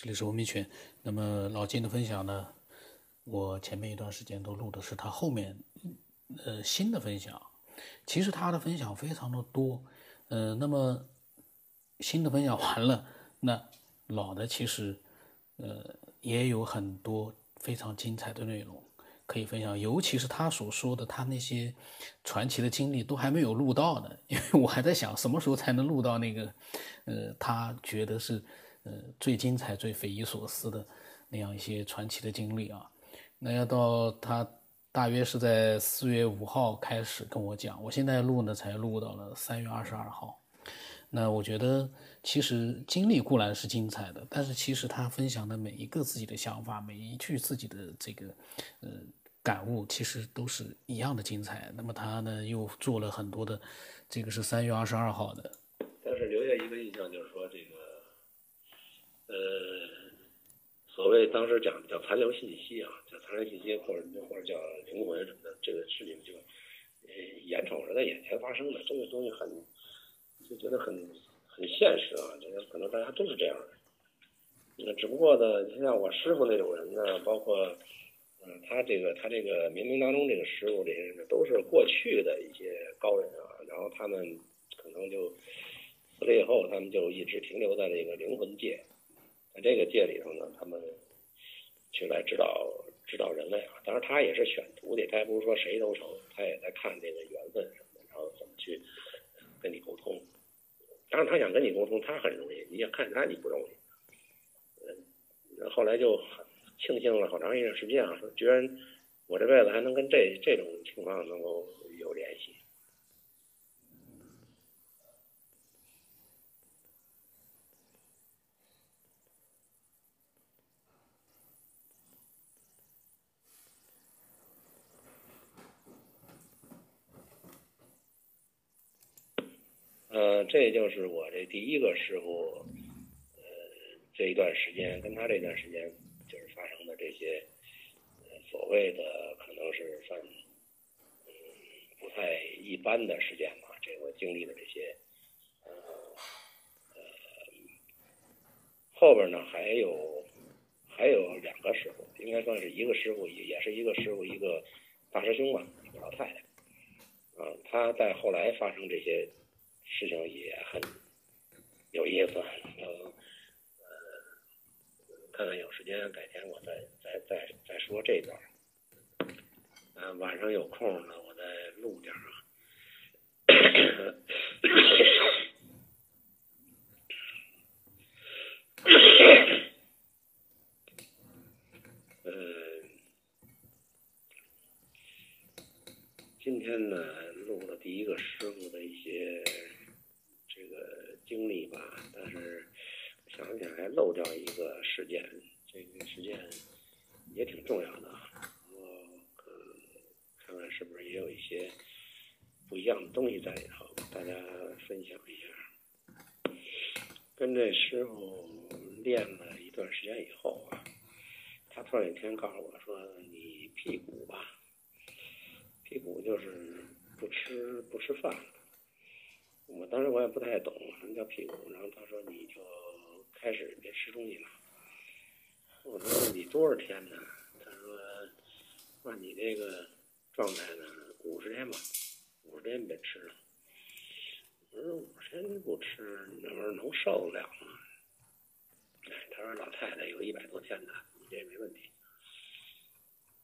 这里是文明群。那么老金的分享呢，我前面一段时间都录的是他后面呃新的分享。其实他的分享非常的多，呃，那么新的分享完了，那老的其实呃也有很多非常精彩的内容可以分享，尤其是他所说的他那些传奇的经历都还没有录到呢，因为我还在想什么时候才能录到那个呃他觉得是。呃，最精彩、最匪夷所思的那样一些传奇的经历啊，那要到他大约是在四月五号开始跟我讲，我现在录呢才录到了三月二十二号。那我觉得其实经历固然是精彩的，但是其实他分享的每一个自己的想法，每一句自己的这个呃感悟，其实都是一样的精彩。那么他呢又做了很多的，这个是三月二十二号的。但是留下一个印象就是说。呃，所谓当时讲叫残留信息啊，叫残留信息，或者或者叫灵魂什么的，这个事情就，呃，眼瞅着在眼前发生的，这个东西很，就觉得很很现实啊，这个可能大家都是这样的。那只不过呢，就像我师傅那种人呢，包括，嗯，他这个他这个冥冥当中这个师傅这些人，都是过去的一些高人啊，然后他们可能就死了以后，他们就一直停留在那个灵魂界。在这个界里头呢，他们去来指导指导人类啊。当然，他也是选徒弟，他也不是说谁都成，他也在看这个缘分什么的，然后怎么去跟你沟通。当然，他想跟你沟通，他很容易；你要看他，你不容易。嗯，后来就很庆幸了好长一段时间啊，说居然我这辈子还能跟这这种情况能够有联系。呃，这就是我这第一个师傅，呃，这一段时间跟他这段时间就是发生的这些，所谓的可能是算，嗯，不太一般的事件吧。这个经历的这些，呃，呃，后边呢还有还有两个师傅，应该算是一个师傅，也也是一个师傅，一个大师兄吧，一个老太太，啊，他在后来发生这些。事情也很有意思，然后呃，看看有时间，改天我再再再再说这段。呃，晚上有空呢，我再录点啊。呃，今天呢，录了第一个师傅的一些。经历吧，但是想想还漏掉一个事件，这个事件也挺重要的，我看看是不是也有一些不一样的东西在里头，大家分享一下。跟这师傅练了一段时间以后啊，他突然有一天告诉我说：“你辟谷吧，辟谷就是不吃不吃饭。”我当时我也不太懂什么叫屁股，然后他说你就开始别吃东西了。我说你多少天呢？他说，那你这个状态呢，五十天吧，五十天别吃了。我说五十天不吃，那玩意儿能受得了吗？他说老太太有一百多天呢，你这没问题。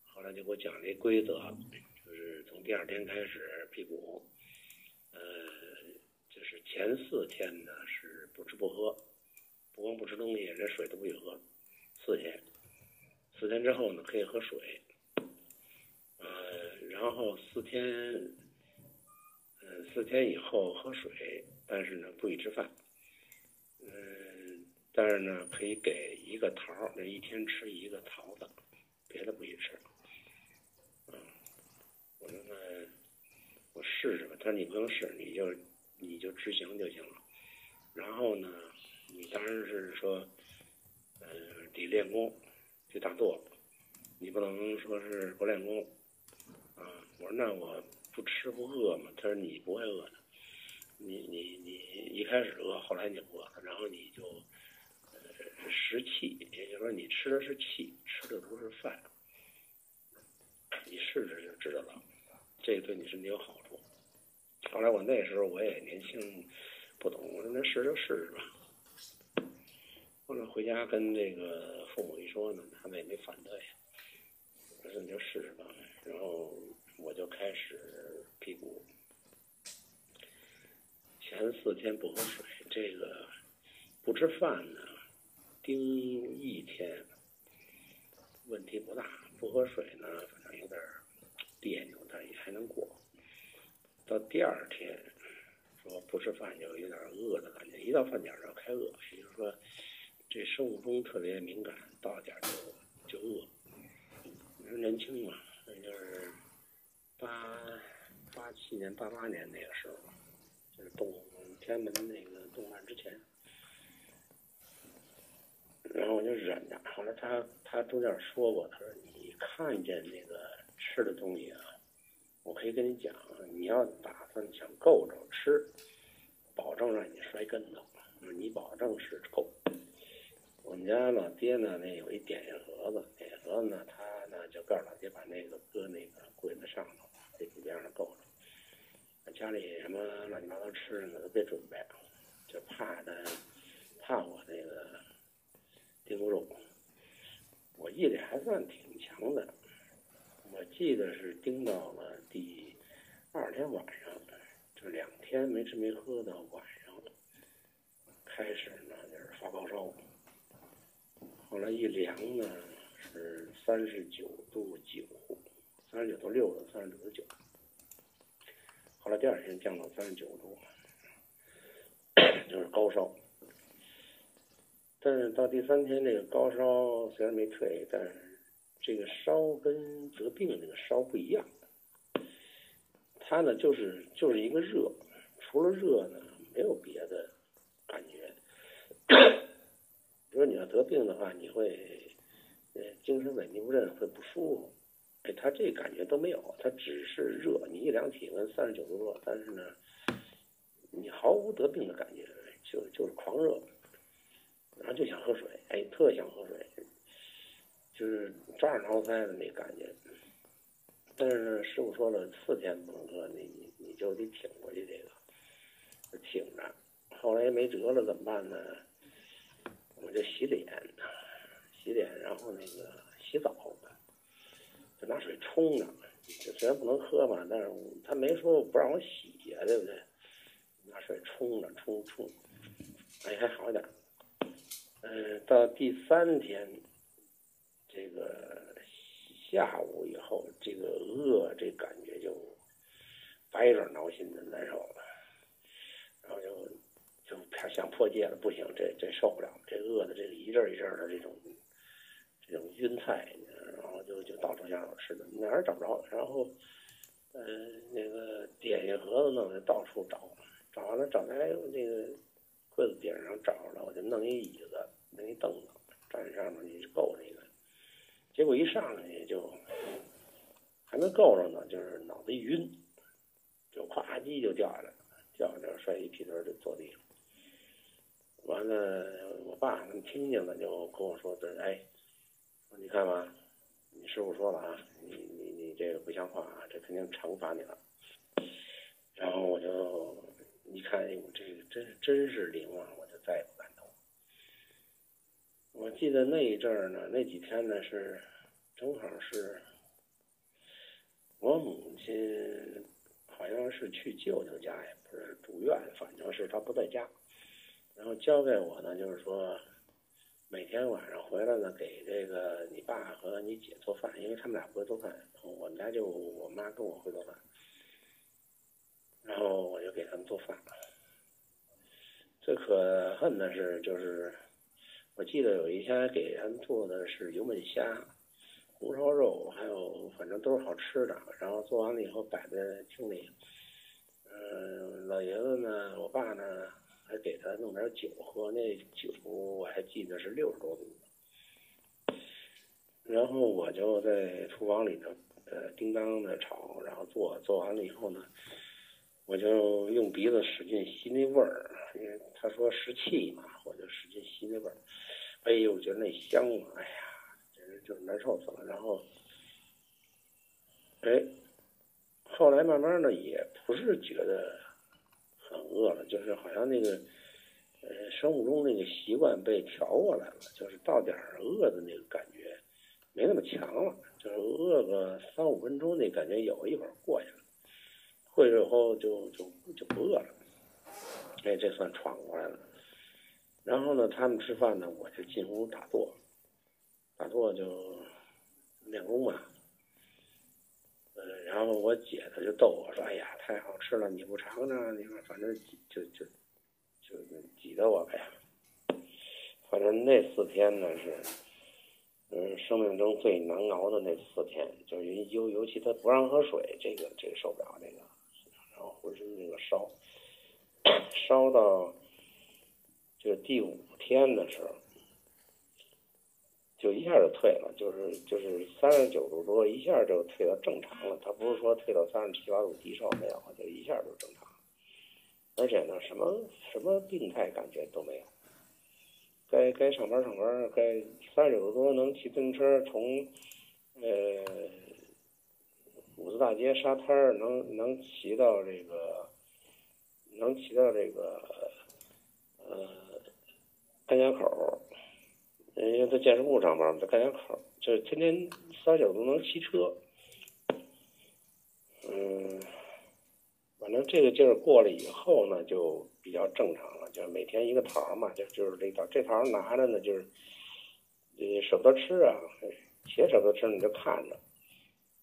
后来就给我讲这规则，就是从第二天开始辟谷，呃。前四天呢是不吃不喝，不光不吃东西，连水都不许喝。四天，四天之后呢可以喝水，呃，然后四天，嗯，四天以后喝水，但是呢不许吃饭，嗯，但是呢可以给一个桃，那一天吃一个桃子，别的不许吃。嗯，我说那我试试吧，他说你不用试，你就。你就执行就行了，然后呢，你当然是说，呃，得练功，去打坐，你不能说是不练功，啊，我说那我不吃不饿嘛，他说你不会饿的，你你你一开始饿，后来你不饿，然后你就，呃，食气，也就是说你吃的是气，吃的不是饭。你试试就知道了，这对你身体有好处。后来我那时候我也年轻，不懂，我说那试就试试吧。后来回家跟这个父母一说呢，他们也没反对，我说你就试试吧。然后我就开始辟谷，前四天不喝水，这个不吃饭呢，盯一天问题不大，不喝水呢，反正有点别扭，但也还能过。到第二天说不吃饭就有点饿的感觉，一到饭点就开饿，也就是说这生物钟特别敏感，到点就就饿。你说年轻嘛，那就是八八七年、八八年那个时候，就是动天安门那个动乱之前。然后我就忍着。后来他他中间说过，他说你看见那个吃的东西啊，我可以跟你讲，你要打算想够着吃，保证让你摔跟头，你保证是够。我们家老爹呢，那有一点心盒子，点心盒子呢，他呢就告诉老爹把那个搁那个柜子上头，这几边上够着。家里什么乱七八糟吃的都别准备，就怕他怕我那个。丁肉，我毅力还算挺强的。我记得是盯到了第二天晚上，就两天没吃没喝的晚上，开始呢就是发高烧，后来一量呢是三十九度九，三十九度六的，三十九度九。后来第二天降到三十九度，就是高烧。但是到第三天，这个高烧虽然没退，但是这个烧跟得病这个烧不一样。它呢就是就是一个热，除了热呢没有别的感觉。比如你要得病的话，你会呃精神萎靡不振，会不舒服。哎，他这感觉都没有，他只是热。你一量体温三十九度多，但是呢，你毫无得病的感觉，就就是狂热。然后就想喝水，哎，特想喝水，就是抓耳挠腮的那感觉。但是师傅说了，四天不能喝，你你你就得挺过去这个，挺着。后来没辙了，怎么办呢？我就洗脸，洗脸，然后那个洗澡，就拿水冲着。就虽然不能喝嘛，但是他没说不让我洗呀，对不对？拿水冲着，冲冲，哎，还好一点。嗯，到第三天，这个下午以后，这个饿这感觉就白热挠心的难受了，然后就就想破戒了，不行，这这受不了，这饿的这个一阵一阵的这种这种晕菜，然后就就到处想找吃的，哪儿找不着，然后嗯那个点心盒子弄的到处找，找完了找在那个柜子顶上找着了，我就弄一椅子。弄一凳子站上面，你就够那个。结果一上来也就还没够着呢，就是脑子一晕，就咵叽就掉下来了，掉下来摔一屁墩就坐地上。完了，我爸他们听见了，就跟我说：“这哎，你看吧，你师傅说了啊，你你你这个不像话啊，这肯定惩罚你了。”然后我就一看，哎，我这个真真是灵啊！我就再也。我记得那一阵儿呢，那几天呢是，正好是，我母亲好像是去舅舅家呀，不是住院，反正是她不在家，然后交给我呢，就是说，每天晚上回来呢，给这个你爸和你姐做饭，因为他们俩不会做饭，我们家就我妈跟我会做饭，然后我就给他们做饭。最可恨的是，就是。我记得有一天给他们做的是油焖虾、红烧肉，还有反正都是好吃的。然后做完了以后摆在厅里，嗯，老爷子呢，我爸呢还给他弄点酒喝，那酒我还记得是六十多度。然后我就在厨房里头呃叮当的炒，然后做做完了以后呢，我就用鼻子使劲吸那味儿，因为他说湿气嘛，我就使劲那味儿。哎呦，觉得那香啊，哎呀，简直就是难受死了。然后，哎，后来慢慢的也不是觉得很饿了，就是好像那个呃生物钟那个习惯被调过来了，就是到点儿饿的那个感觉没那么强了，就是饿个三五分钟那感觉有一会儿过去了，过去以后就就就不饿了。哎，这算闯过来了。然后呢，他们吃饭呢，我就进屋打坐，打坐就练功嘛。呃，然后我姐她就逗我说：“哎呀，太好吃了，你不尝尝？你看，反正就就就挤得我呗。反正那四天呢是，嗯，生命中最难熬的那四天，就是尤尤其他不让喝水，这个这个受不了这个，然后浑身那个烧。”烧到就第五天的时候，就一下就退了，就是就是三十九度多，一下就退到正常了。他不是说退到三十七八度低烧没有，就一下就正常。而且呢，什么什么病态感觉都没有。该该上班上班，该三十九度多能骑自行车从呃五四大街沙滩能能骑到这个。能骑到这个呃甘家口，因为在建设部上班，在甘家口，就是天天三九都能骑车。嗯，反正这个劲儿过了以后呢，就比较正常了，就是每天一个桃嘛，就就是这桃，这桃拿着呢，就是呃舍不得吃啊，且舍不得吃你就看着，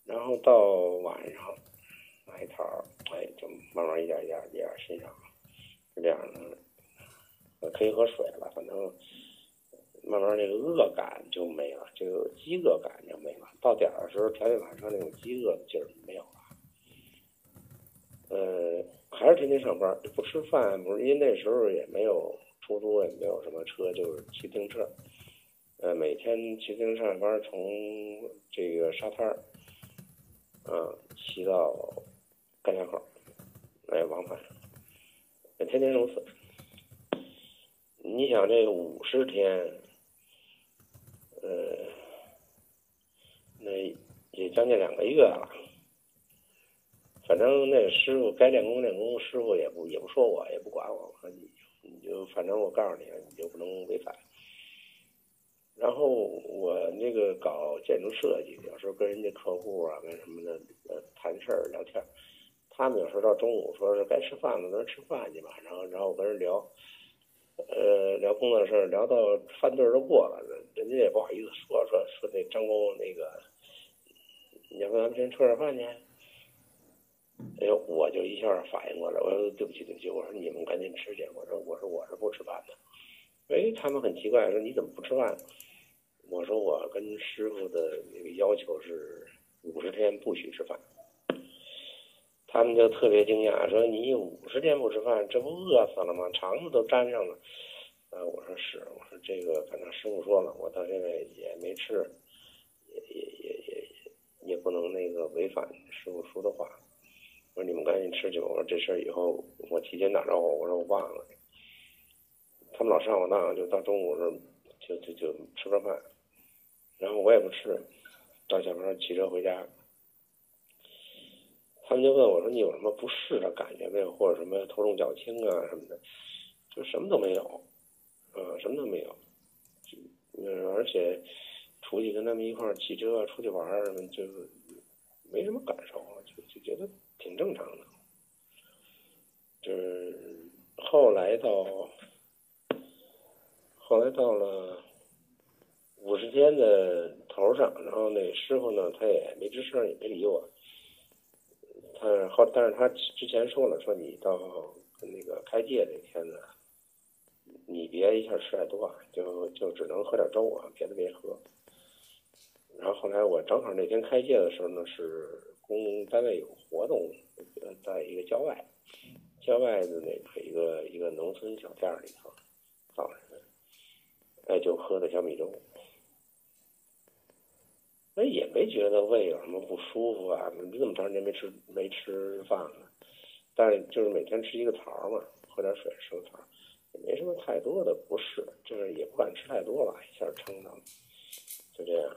然后到晚上。买一套，哎，就慢慢一点一点一点欣赏，是这样的，可以喝水了。反正慢慢那个饿感就没了，就饥饿感就没了。到点儿的时候，条件反射那种饥饿劲儿没有了。呃，还是天天上班，不吃饭，不是因为那时候也没有出租，也没有什么车，就是骑自行车。呃，每天骑自行车上班，从这个沙滩儿，嗯，骑到。干家口，哎，往返，天天如此。你想这个五十天，呃，那也将近两个月了。反正那师傅该练功练功，师傅也不也不说我，也不管我，说你你就反正我告诉你，你就不能违反。然后我那个搞建筑设计，有时候跟人家客户啊，跟什么的呃谈事儿聊天。他们有时候到中午说是该吃饭了，咱吃饭去吧。然后，然后我跟人聊，呃，聊工作的事儿，聊到饭顿都过了，人家也不好意思说说说那张工那个，你要不咱们先吃点饭去？哎呦，我就一下反应过来，我说对不起对不起，我说你们赶紧吃去，我说我说我是不吃饭的。哎，他们很奇怪，说你怎么不吃饭？我说我跟师傅的那个要求是五十天不许吃饭。他们就特别惊讶，说：“你五十天不吃饭，这不饿死了吗？肠子都粘上了。”啊，我说是，我说这个反正师傅说了，我到现在也没吃，也也也也也不能那个违反师傅说的话。我说你们赶紧吃去吧。我说这事儿以后我提前打招呼，我说我忘了。他们老上我当，就到中午时候就就就吃个饭，然后我也不吃，到下班骑车回家。他们就问我说：“你有什么不适的感觉没有？或者什么头重脚轻啊什么的？就什么都没有，啊，什么都没有。就嗯，而且出去跟他们一块儿骑车出去玩儿什么，就是没什么感受，就就觉得挺正常的。就是后来到后来到了五十天的头上，然后那师傅呢，他也没吱声，也没理我。”嗯，后，但是他之前说了，说你到那个开戒那天呢，你别一下吃太多，就就只能喝点粥啊，别的别喝。然后后来我正好那天开戒的时候呢，是公单位有活动，在一个郊外，郊外的那个一个一个农村小店里头，早上，哎，就喝的小米粥。那也没觉得胃有什么不舒服啊？这么长时间没吃没吃饭了，但是就是每天吃一个桃嘛，喝点水，吃个桃，也没什么太多的不适，就是也不敢吃太多吧，一下撑的，就这样。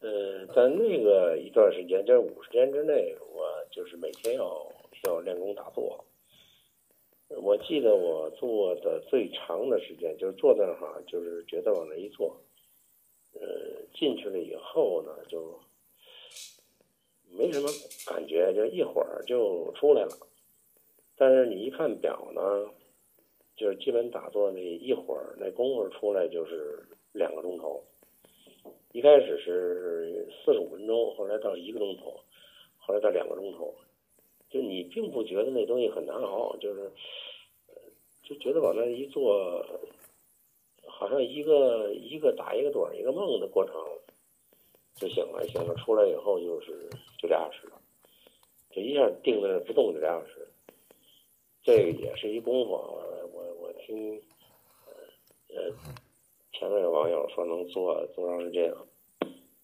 呃，在那个一段时间，就是五十天之内，我就是每天要要练功打坐。我记得我做的最长的时间，就是坐那儿哈，就是觉得往那一坐，进去了以后呢，就没什么感觉，就一会儿就出来了。但是你一看表呢，就是基本打坐那一会儿，那功夫出来就是两个钟头。一开始是四十五分钟，后来到一个钟头，后来到两个钟头。就你并不觉得那东西很难熬，就是，就觉得往那一坐，好像一个一个打一个盹一个梦的过程，就醒了，醒了出来以后就是就俩小时了，就一下定在那不动就俩小时。这个也是一功夫，我我听，呃，前面有网友说能做做长时间，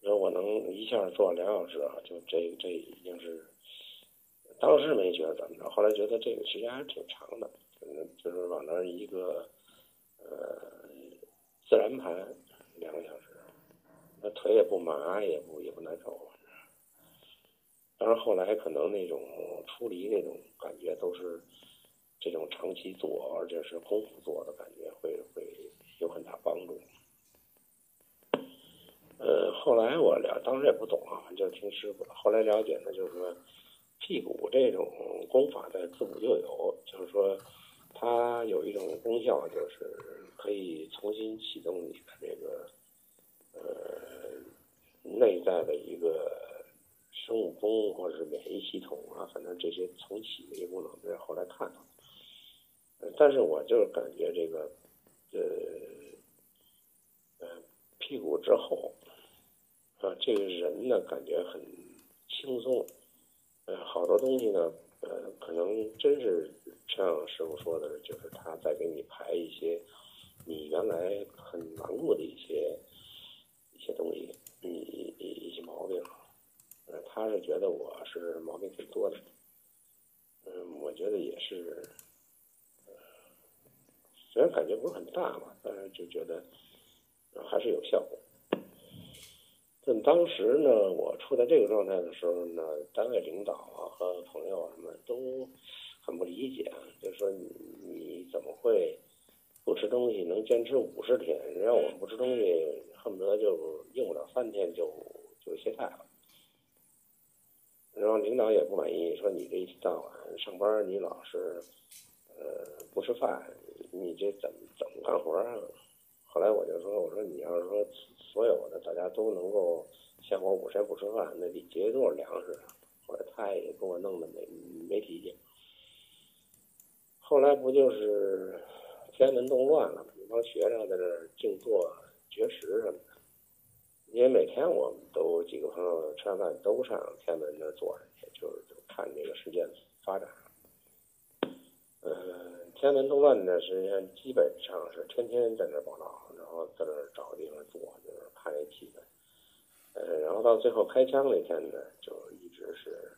说我能一下做两小时啊，就这这已经是。当时没觉得怎么着，后来觉得这个时间还是挺长的，就是往那儿一个，呃，自然盘两个小时，那腿也不麻，也不也不难受。当然后来可能那种出离那种感觉都是这种长期做，而且是空腹做的感觉会会有很大帮助。呃，后来我了，当时也不懂啊，就听师傅。后来了解呢，就是说。辟谷这种功法在自古就有，就是说，它有一种功效，就是可以重新启动你的这个呃内在的一个生物钟或者是免疫系统啊，反正这些重启的一个功能，这是后来看到的。但是我就是感觉这个呃呃辟谷之后啊，这个人呢感觉很轻松。呃，好多东西呢，呃，可能真是像师傅说的，就是他在给你排一些你原来很顽固的一些一些东西，一一一些毛病。呃，他是觉得我是毛病挺多的，嗯，我觉得也是，虽然感觉不是很大嘛，但是就觉得还是有效果。但当时呢，我处在这个状态的时候呢，单位领导啊和朋友什么都很不理解啊，就说你你怎么会不吃东西能坚持五十天？让我们不吃东西，恨不得就用不了三天就就歇菜了。然后领导也不满意，说你这一天到晚上班，你老是呃不吃饭，你这怎么怎么干活啊？后来我就说，我说你要是说。所有的大家都能够像我五天不吃饭，那得节约多少粮食啊！后来他也给我弄得没没脾气。后来不就是天安门动乱了？一帮学生在这静坐绝食什么的。因为每天我们都几个朋友吃完饭都上天安门那坐着去，就是看这个事件发展。嗯，天安门动乱的时间基本上是天天在那报道，然后在那找个地方坐。看那气氛，呃，然后到最后开枪那天呢，就一直是，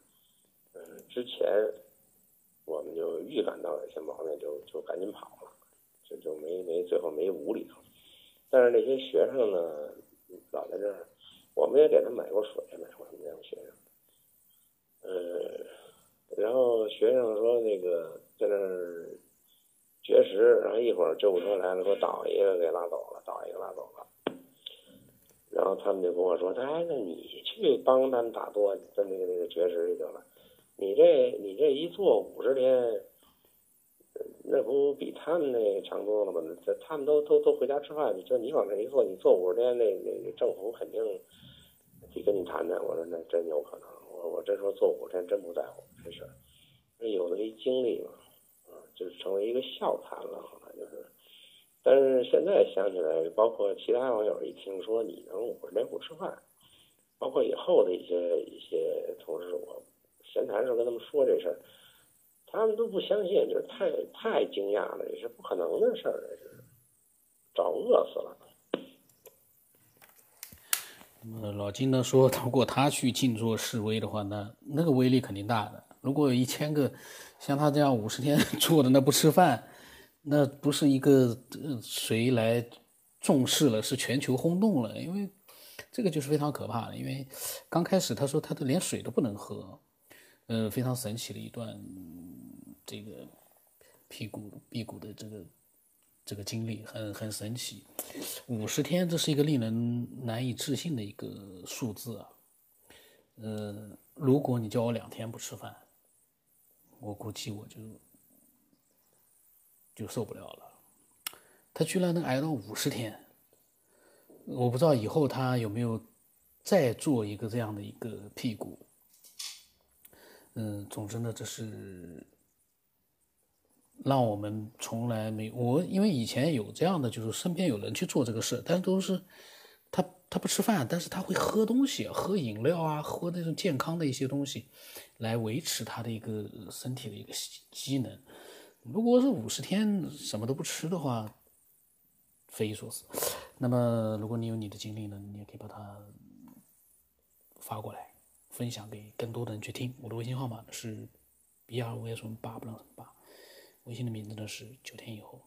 嗯，之前我们就预感到有些毛病，就就赶紧跑了，就就没没最后没捂里头。但是那些学生呢，老在这儿，我们也给他买过水，买过什么样学生，呃，然后学生说那个在那儿绝食，然后一会儿救护车来了，给我倒一个给拉走了，倒一个拉走了。然后他们就跟我说：“哎，那你去帮他们打坐，在那个那个绝食里头了。你这你这一坐五十天，那不比他们那强多了吗？这他们都都都回家吃饭，就你往那一坐，你坐五十天，那那政府肯定得跟你谈谈。”我说：“那真有可能。我我这时候坐五十天真不在乎这事儿，有了一经历嘛，啊，就成为一个笑谈了。好像就是。”但是现在想起来，包括其他网友一听说你能五十天不吃饭，包括以后的一些一些同事，我闲谈时候跟他们说这事儿，他们都不相信，就是太太惊讶了，这是不可能的事儿，这是早饿死了。那么老金呢说，如果他去静坐示威的话，那那个威力肯定大的。如果有一千个像他这样五十天 坐的那不吃饭。那不是一个谁来重视了，是全球轰动了，因为这个就是非常可怕的。因为刚开始他说他的连水都不能喝，呃，非常神奇的一段这个辟谷辟谷的这个这个经历，很很神奇。五十天，这是一个令人难以置信的一个数字啊。呃，如果你叫我两天不吃饭，我估计我就。就受不了了，他居然能挨到五十天，我不知道以后他有没有再做一个这样的一个屁股。嗯，总之呢，这是让我们从来没我，因为以前有这样的，就是身边有人去做这个事，但都是他他不吃饭，但是他会喝东西，喝饮料啊，喝那种健康的一些东西，来维持他的一个身体的一个机能。如果是五十天什么都不吃的话，匪夷所思。那么，如果你有你的经历呢，你也可以把它发过来，分享给更多的人去听。我的微信号码是 B R V S 八不让八，微信的名字呢是九天以后。